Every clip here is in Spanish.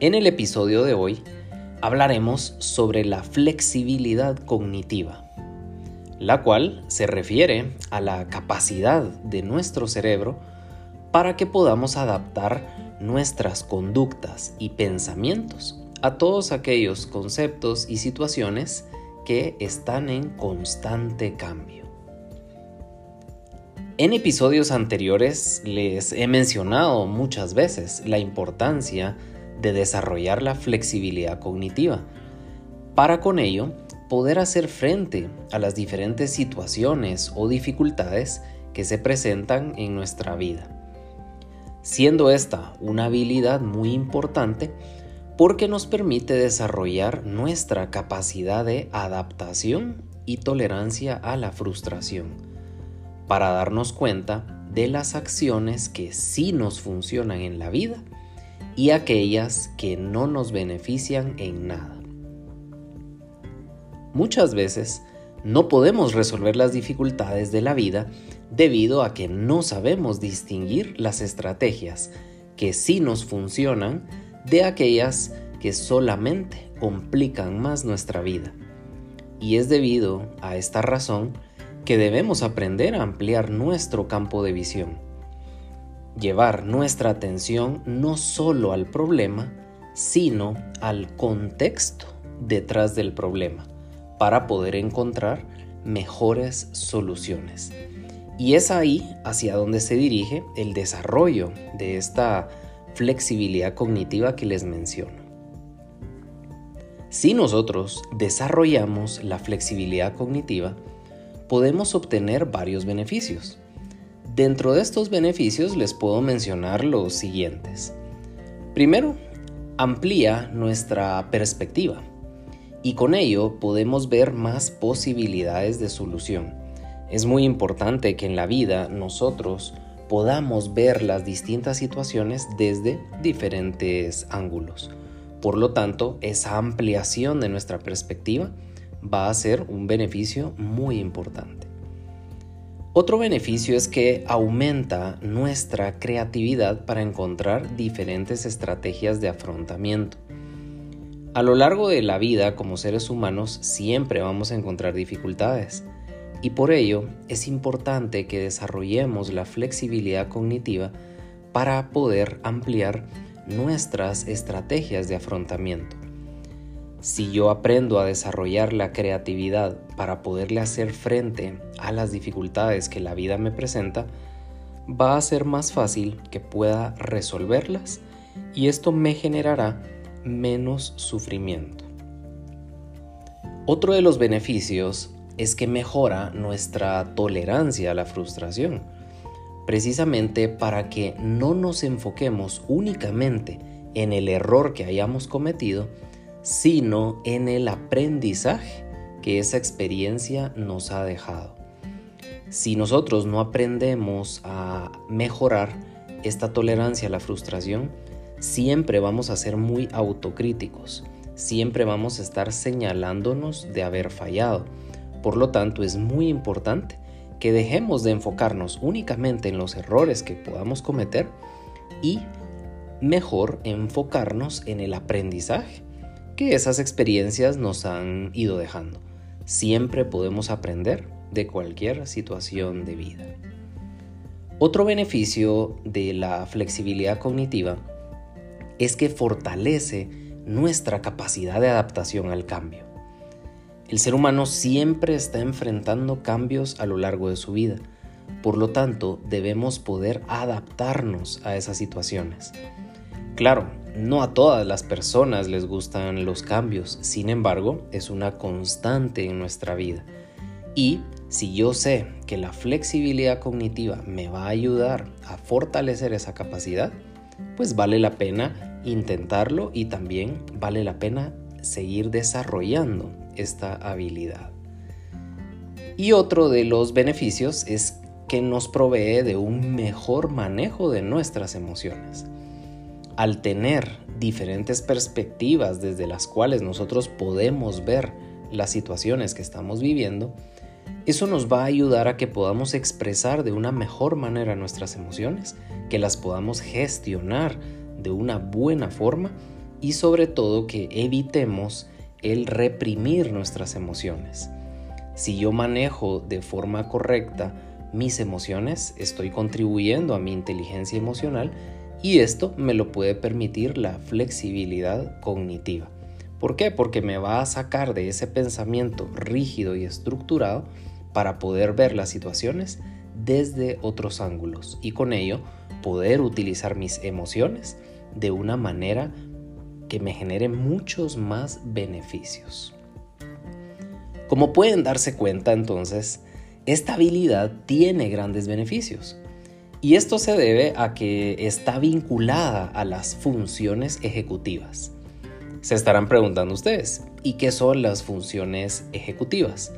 En el episodio de hoy hablaremos sobre la flexibilidad cognitiva, la cual se refiere a la capacidad de nuestro cerebro para que podamos adaptar nuestras conductas y pensamientos a todos aquellos conceptos y situaciones que están en constante cambio. En episodios anteriores les he mencionado muchas veces la importancia de desarrollar la flexibilidad cognitiva, para con ello poder hacer frente a las diferentes situaciones o dificultades que se presentan en nuestra vida. Siendo esta una habilidad muy importante porque nos permite desarrollar nuestra capacidad de adaptación y tolerancia a la frustración, para darnos cuenta de las acciones que sí nos funcionan en la vida y aquellas que no nos benefician en nada. Muchas veces no podemos resolver las dificultades de la vida debido a que no sabemos distinguir las estrategias que sí nos funcionan de aquellas que solamente complican más nuestra vida. Y es debido a esta razón que debemos aprender a ampliar nuestro campo de visión llevar nuestra atención no solo al problema, sino al contexto detrás del problema para poder encontrar mejores soluciones. Y es ahí hacia donde se dirige el desarrollo de esta flexibilidad cognitiva que les menciono. Si nosotros desarrollamos la flexibilidad cognitiva, podemos obtener varios beneficios. Dentro de estos beneficios les puedo mencionar los siguientes. Primero, amplía nuestra perspectiva y con ello podemos ver más posibilidades de solución. Es muy importante que en la vida nosotros podamos ver las distintas situaciones desde diferentes ángulos. Por lo tanto, esa ampliación de nuestra perspectiva va a ser un beneficio muy importante. Otro beneficio es que aumenta nuestra creatividad para encontrar diferentes estrategias de afrontamiento. A lo largo de la vida como seres humanos siempre vamos a encontrar dificultades y por ello es importante que desarrollemos la flexibilidad cognitiva para poder ampliar nuestras estrategias de afrontamiento. Si yo aprendo a desarrollar la creatividad para poderle hacer frente a las dificultades que la vida me presenta, va a ser más fácil que pueda resolverlas y esto me generará menos sufrimiento. Otro de los beneficios es que mejora nuestra tolerancia a la frustración, precisamente para que no nos enfoquemos únicamente en el error que hayamos cometido, sino en el aprendizaje que esa experiencia nos ha dejado. Si nosotros no aprendemos a mejorar esta tolerancia a la frustración, siempre vamos a ser muy autocríticos, siempre vamos a estar señalándonos de haber fallado. Por lo tanto, es muy importante que dejemos de enfocarnos únicamente en los errores que podamos cometer y mejor enfocarnos en el aprendizaje que esas experiencias nos han ido dejando. Siempre podemos aprender de cualquier situación de vida. Otro beneficio de la flexibilidad cognitiva es que fortalece nuestra capacidad de adaptación al cambio. El ser humano siempre está enfrentando cambios a lo largo de su vida, por lo tanto debemos poder adaptarnos a esas situaciones. Claro, no a todas las personas les gustan los cambios, sin embargo, es una constante en nuestra vida. Y si yo sé que la flexibilidad cognitiva me va a ayudar a fortalecer esa capacidad, pues vale la pena intentarlo y también vale la pena seguir desarrollando esta habilidad. Y otro de los beneficios es que nos provee de un mejor manejo de nuestras emociones. Al tener diferentes perspectivas desde las cuales nosotros podemos ver las situaciones que estamos viviendo, eso nos va a ayudar a que podamos expresar de una mejor manera nuestras emociones, que las podamos gestionar de una buena forma y sobre todo que evitemos el reprimir nuestras emociones. Si yo manejo de forma correcta mis emociones, estoy contribuyendo a mi inteligencia emocional y esto me lo puede permitir la flexibilidad cognitiva. ¿Por qué? Porque me va a sacar de ese pensamiento rígido y estructurado para poder ver las situaciones desde otros ángulos y con ello poder utilizar mis emociones de una manera que me genere muchos más beneficios. Como pueden darse cuenta entonces, esta habilidad tiene grandes beneficios. Y esto se debe a que está vinculada a las funciones ejecutivas. Se estarán preguntando ustedes, ¿y qué son las funciones ejecutivas?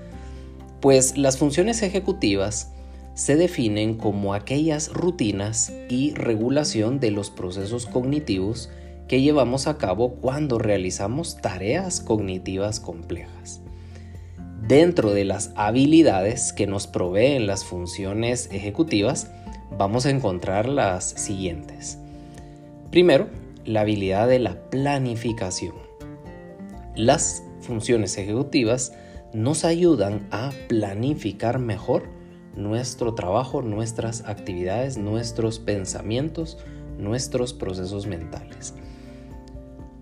Pues las funciones ejecutivas se definen como aquellas rutinas y regulación de los procesos cognitivos que llevamos a cabo cuando realizamos tareas cognitivas complejas. Dentro de las habilidades que nos proveen las funciones ejecutivas, vamos a encontrar las siguientes. Primero, la habilidad de la planificación. Las funciones ejecutivas nos ayudan a planificar mejor nuestro trabajo, nuestras actividades, nuestros pensamientos, nuestros procesos mentales.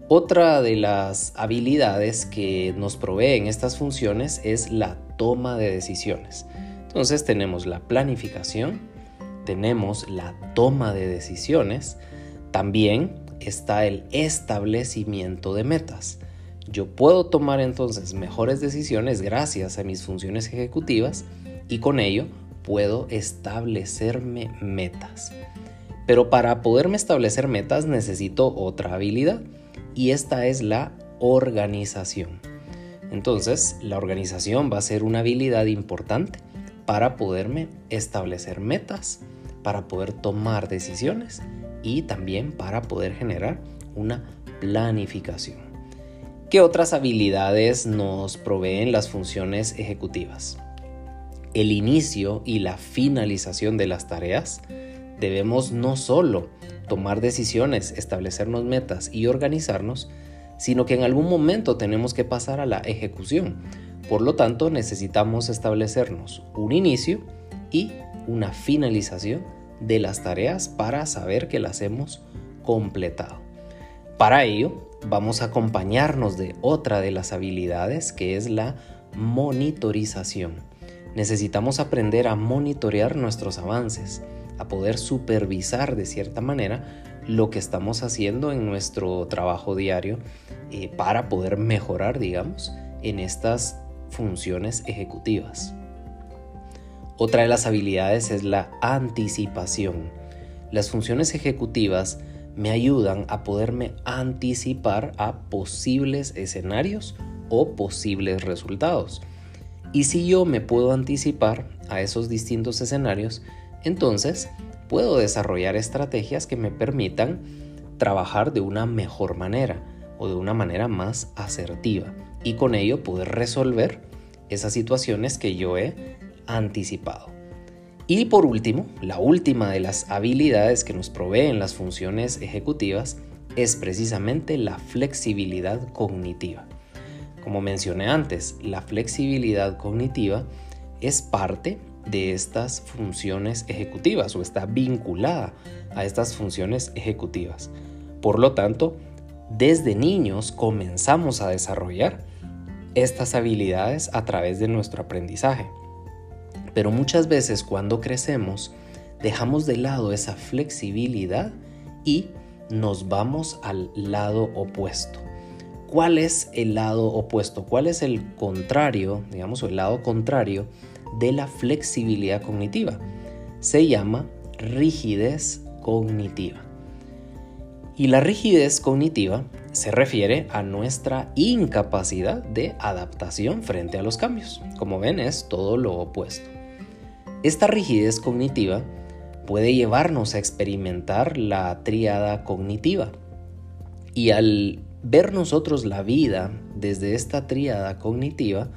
Otra de las habilidades que nos proveen estas funciones es la toma de decisiones. Entonces tenemos la planificación, tenemos la toma de decisiones, también está el establecimiento de metas. Yo puedo tomar entonces mejores decisiones gracias a mis funciones ejecutivas y con ello puedo establecerme metas. Pero para poderme establecer metas necesito otra habilidad y esta es la organización. Entonces, la organización va a ser una habilidad importante para poderme establecer metas, para poder tomar decisiones y también para poder generar una planificación. ¿Qué otras habilidades nos proveen las funciones ejecutivas? El inicio y la finalización de las tareas. Debemos no solo tomar decisiones, establecernos metas y organizarnos, sino que en algún momento tenemos que pasar a la ejecución. Por lo tanto, necesitamos establecernos un inicio y una finalización de las tareas para saber que las hemos completado. Para ello, vamos a acompañarnos de otra de las habilidades que es la monitorización. Necesitamos aprender a monitorear nuestros avances, a poder supervisar de cierta manera lo que estamos haciendo en nuestro trabajo diario eh, para poder mejorar, digamos, en estas funciones ejecutivas. Otra de las habilidades es la anticipación. Las funciones ejecutivas me ayudan a poderme anticipar a posibles escenarios o posibles resultados. Y si yo me puedo anticipar a esos distintos escenarios, entonces puedo desarrollar estrategias que me permitan trabajar de una mejor manera o de una manera más asertiva y con ello poder resolver esas situaciones que yo he anticipado. Y por último, la última de las habilidades que nos proveen las funciones ejecutivas es precisamente la flexibilidad cognitiva. Como mencioné antes, la flexibilidad cognitiva es parte de estas funciones ejecutivas o está vinculada a estas funciones ejecutivas. Por lo tanto, desde niños comenzamos a desarrollar estas habilidades a través de nuestro aprendizaje. Pero muchas veces cuando crecemos dejamos de lado esa flexibilidad y nos vamos al lado opuesto. ¿Cuál es el lado opuesto? ¿Cuál es el contrario, digamos, el lado contrario de la flexibilidad cognitiva. Se llama rigidez cognitiva. Y la rigidez cognitiva se refiere a nuestra incapacidad de adaptación frente a los cambios. Como ven, es todo lo opuesto. Esta rigidez cognitiva puede llevarnos a experimentar la tríada cognitiva. Y al ver nosotros la vida desde esta tríada cognitiva,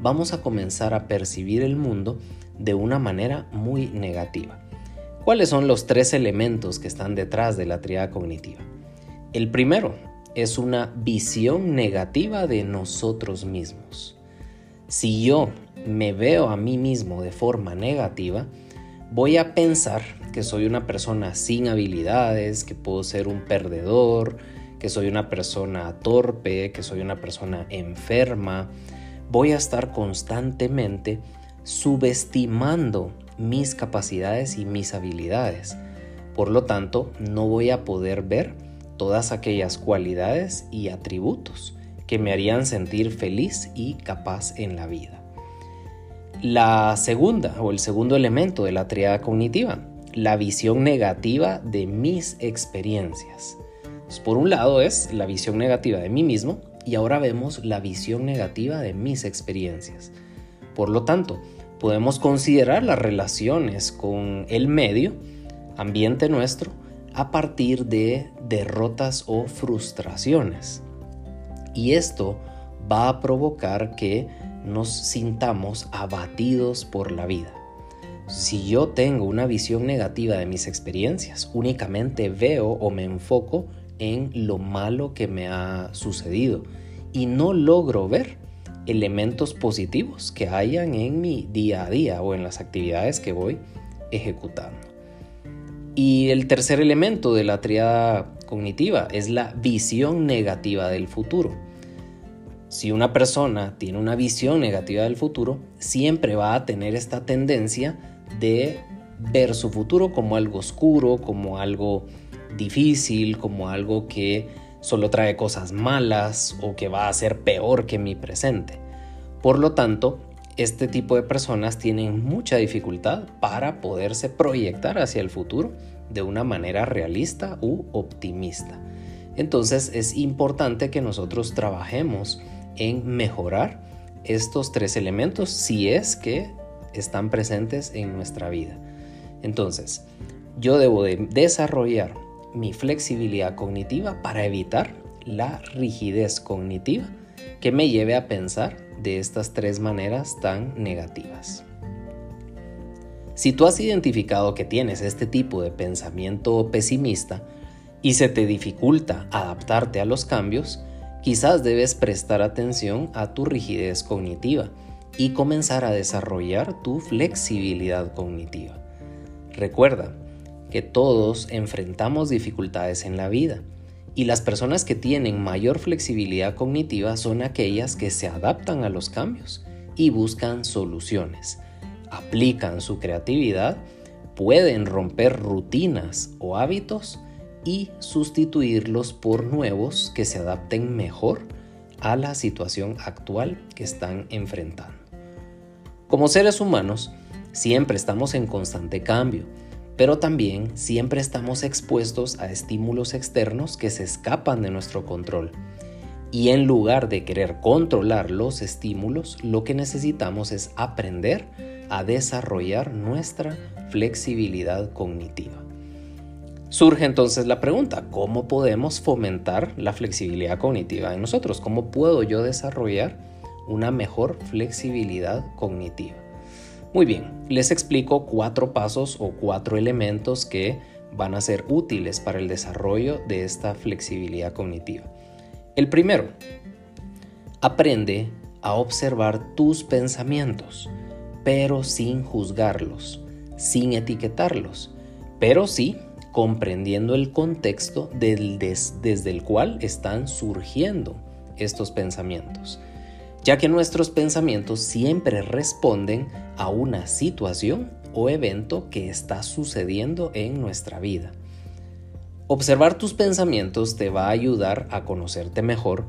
vamos a comenzar a percibir el mundo de una manera muy negativa. ¿Cuáles son los tres elementos que están detrás de la triada cognitiva? El primero es una visión negativa de nosotros mismos. Si yo me veo a mí mismo de forma negativa, voy a pensar que soy una persona sin habilidades, que puedo ser un perdedor, que soy una persona torpe, que soy una persona enferma. Voy a estar constantemente subestimando mis capacidades y mis habilidades. Por lo tanto, no voy a poder ver todas aquellas cualidades y atributos que me harían sentir feliz y capaz en la vida. La segunda o el segundo elemento de la triada cognitiva, la visión negativa de mis experiencias. por un lado es la visión negativa de mí mismo y ahora vemos la visión negativa de mis experiencias. Por lo tanto, podemos considerar las relaciones con el medio, ambiente nuestro, a partir de derrotas o frustraciones. Y esto va a provocar que nos sintamos abatidos por la vida. Si yo tengo una visión negativa de mis experiencias, únicamente veo o me enfoco en lo malo que me ha sucedido y no logro ver elementos positivos que hayan en mi día a día o en las actividades que voy ejecutando. Y el tercer elemento de la triada cognitiva es la visión negativa del futuro. Si una persona tiene una visión negativa del futuro, siempre va a tener esta tendencia de ver su futuro como algo oscuro, como algo difícil, como algo que solo trae cosas malas o que va a ser peor que mi presente. Por lo tanto, este tipo de personas tienen mucha dificultad para poderse proyectar hacia el futuro de una manera realista u optimista. Entonces es importante que nosotros trabajemos en mejorar estos tres elementos si es que están presentes en nuestra vida. Entonces, yo debo de desarrollar mi flexibilidad cognitiva para evitar la rigidez cognitiva que me lleve a pensar de estas tres maneras tan negativas. Si tú has identificado que tienes este tipo de pensamiento pesimista y se te dificulta adaptarte a los cambios, quizás debes prestar atención a tu rigidez cognitiva y comenzar a desarrollar tu flexibilidad cognitiva. Recuerda, que todos enfrentamos dificultades en la vida y las personas que tienen mayor flexibilidad cognitiva son aquellas que se adaptan a los cambios y buscan soluciones, aplican su creatividad, pueden romper rutinas o hábitos y sustituirlos por nuevos que se adapten mejor a la situación actual que están enfrentando. Como seres humanos, siempre estamos en constante cambio pero también siempre estamos expuestos a estímulos externos que se escapan de nuestro control. Y en lugar de querer controlar los estímulos, lo que necesitamos es aprender a desarrollar nuestra flexibilidad cognitiva. Surge entonces la pregunta, ¿cómo podemos fomentar la flexibilidad cognitiva en nosotros? ¿Cómo puedo yo desarrollar una mejor flexibilidad cognitiva? Muy bien, les explico cuatro pasos o cuatro elementos que van a ser útiles para el desarrollo de esta flexibilidad cognitiva. El primero, aprende a observar tus pensamientos, pero sin juzgarlos, sin etiquetarlos, pero sí comprendiendo el contexto desde el cual están surgiendo estos pensamientos ya que nuestros pensamientos siempre responden a una situación o evento que está sucediendo en nuestra vida. Observar tus pensamientos te va a ayudar a conocerte mejor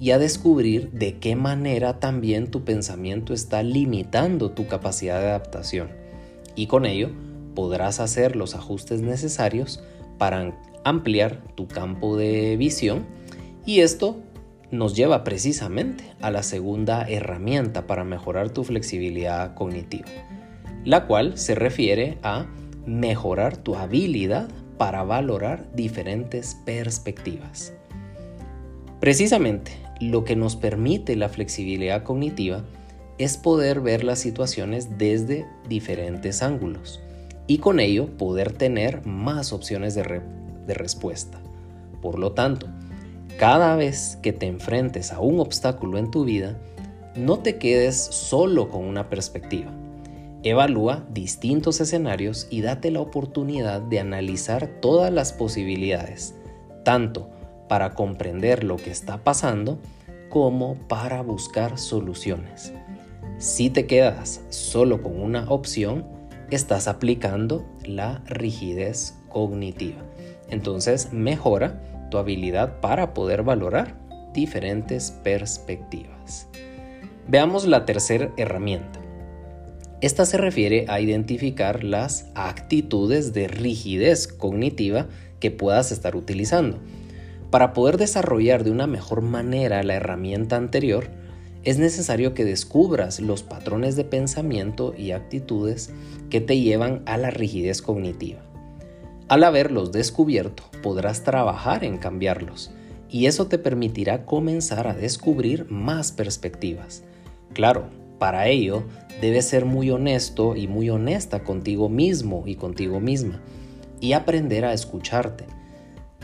y a descubrir de qué manera también tu pensamiento está limitando tu capacidad de adaptación. Y con ello podrás hacer los ajustes necesarios para ampliar tu campo de visión y esto nos lleva precisamente a la segunda herramienta para mejorar tu flexibilidad cognitiva, la cual se refiere a mejorar tu habilidad para valorar diferentes perspectivas. Precisamente, lo que nos permite la flexibilidad cognitiva es poder ver las situaciones desde diferentes ángulos y con ello poder tener más opciones de, de respuesta. Por lo tanto, cada vez que te enfrentes a un obstáculo en tu vida, no te quedes solo con una perspectiva. Evalúa distintos escenarios y date la oportunidad de analizar todas las posibilidades, tanto para comprender lo que está pasando como para buscar soluciones. Si te quedas solo con una opción, estás aplicando la rigidez cognitiva. Entonces mejora tu habilidad para poder valorar diferentes perspectivas. Veamos la tercera herramienta. Esta se refiere a identificar las actitudes de rigidez cognitiva que puedas estar utilizando. Para poder desarrollar de una mejor manera la herramienta anterior, es necesario que descubras los patrones de pensamiento y actitudes que te llevan a la rigidez cognitiva. Al haberlos descubierto, podrás trabajar en cambiarlos y eso te permitirá comenzar a descubrir más perspectivas. Claro, para ello debes ser muy honesto y muy honesta contigo mismo y contigo misma y aprender a escucharte.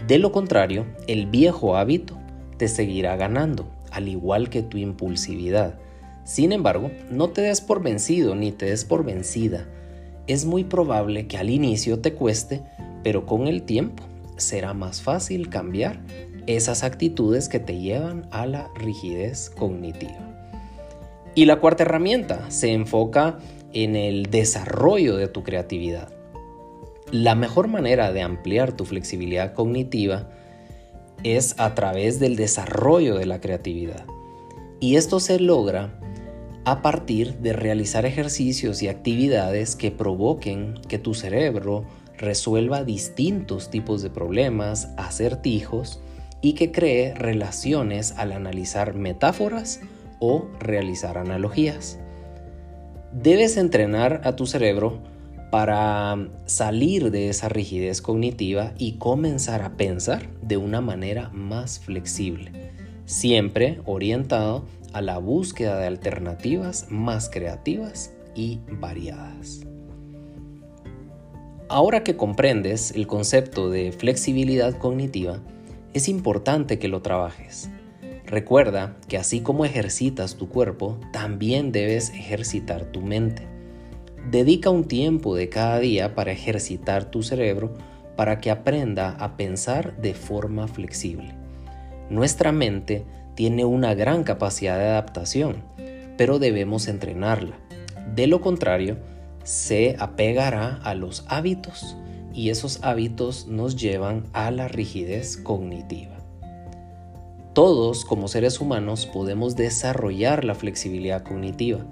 De lo contrario, el viejo hábito te seguirá ganando al igual que tu impulsividad. Sin embargo, no te des por vencido ni te des por vencida. Es muy probable que al inicio te cueste, pero con el tiempo será más fácil cambiar esas actitudes que te llevan a la rigidez cognitiva. Y la cuarta herramienta se enfoca en el desarrollo de tu creatividad. La mejor manera de ampliar tu flexibilidad cognitiva es a través del desarrollo de la creatividad. Y esto se logra a partir de realizar ejercicios y actividades que provoquen que tu cerebro resuelva distintos tipos de problemas, acertijos y que cree relaciones al analizar metáforas o realizar analogías. Debes entrenar a tu cerebro para salir de esa rigidez cognitiva y comenzar a pensar de una manera más flexible, siempre orientado a la búsqueda de alternativas más creativas y variadas. Ahora que comprendes el concepto de flexibilidad cognitiva, es importante que lo trabajes. Recuerda que así como ejercitas tu cuerpo, también debes ejercitar tu mente. Dedica un tiempo de cada día para ejercitar tu cerebro para que aprenda a pensar de forma flexible. Nuestra mente tiene una gran capacidad de adaptación, pero debemos entrenarla. De lo contrario, se apegará a los hábitos y esos hábitos nos llevan a la rigidez cognitiva. Todos como seres humanos podemos desarrollar la flexibilidad cognitiva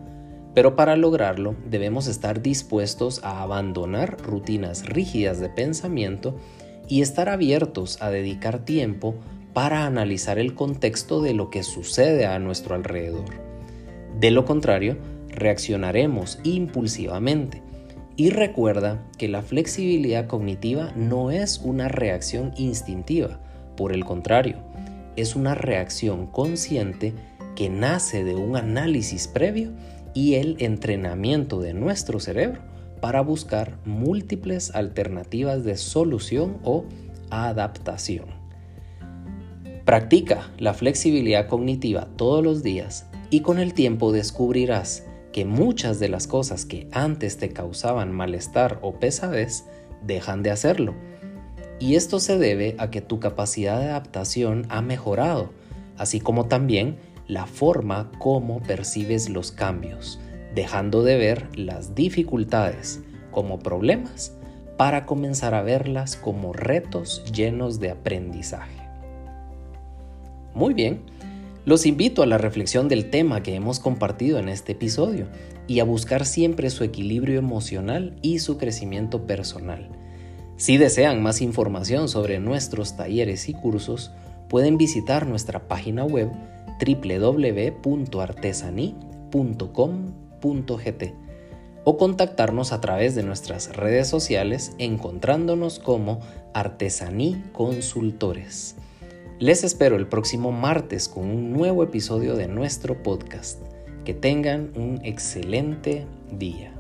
pero para lograrlo debemos estar dispuestos a abandonar rutinas rígidas de pensamiento y estar abiertos a dedicar tiempo para analizar el contexto de lo que sucede a nuestro alrededor. De lo contrario, reaccionaremos impulsivamente. Y recuerda que la flexibilidad cognitiva no es una reacción instintiva, por el contrario, es una reacción consciente que nace de un análisis previo y el entrenamiento de nuestro cerebro para buscar múltiples alternativas de solución o adaptación. Practica la flexibilidad cognitiva todos los días y con el tiempo descubrirás que muchas de las cosas que antes te causaban malestar o pesadez dejan de hacerlo. Y esto se debe a que tu capacidad de adaptación ha mejorado, así como también la forma como percibes los cambios, dejando de ver las dificultades como problemas para comenzar a verlas como retos llenos de aprendizaje. Muy bien, los invito a la reflexión del tema que hemos compartido en este episodio y a buscar siempre su equilibrio emocional y su crecimiento personal. Si desean más información sobre nuestros talleres y cursos, pueden visitar nuestra página web www.artesaní.com.gt o contactarnos a través de nuestras redes sociales encontrándonos como Artesaní Consultores. Les espero el próximo martes con un nuevo episodio de nuestro podcast. Que tengan un excelente día.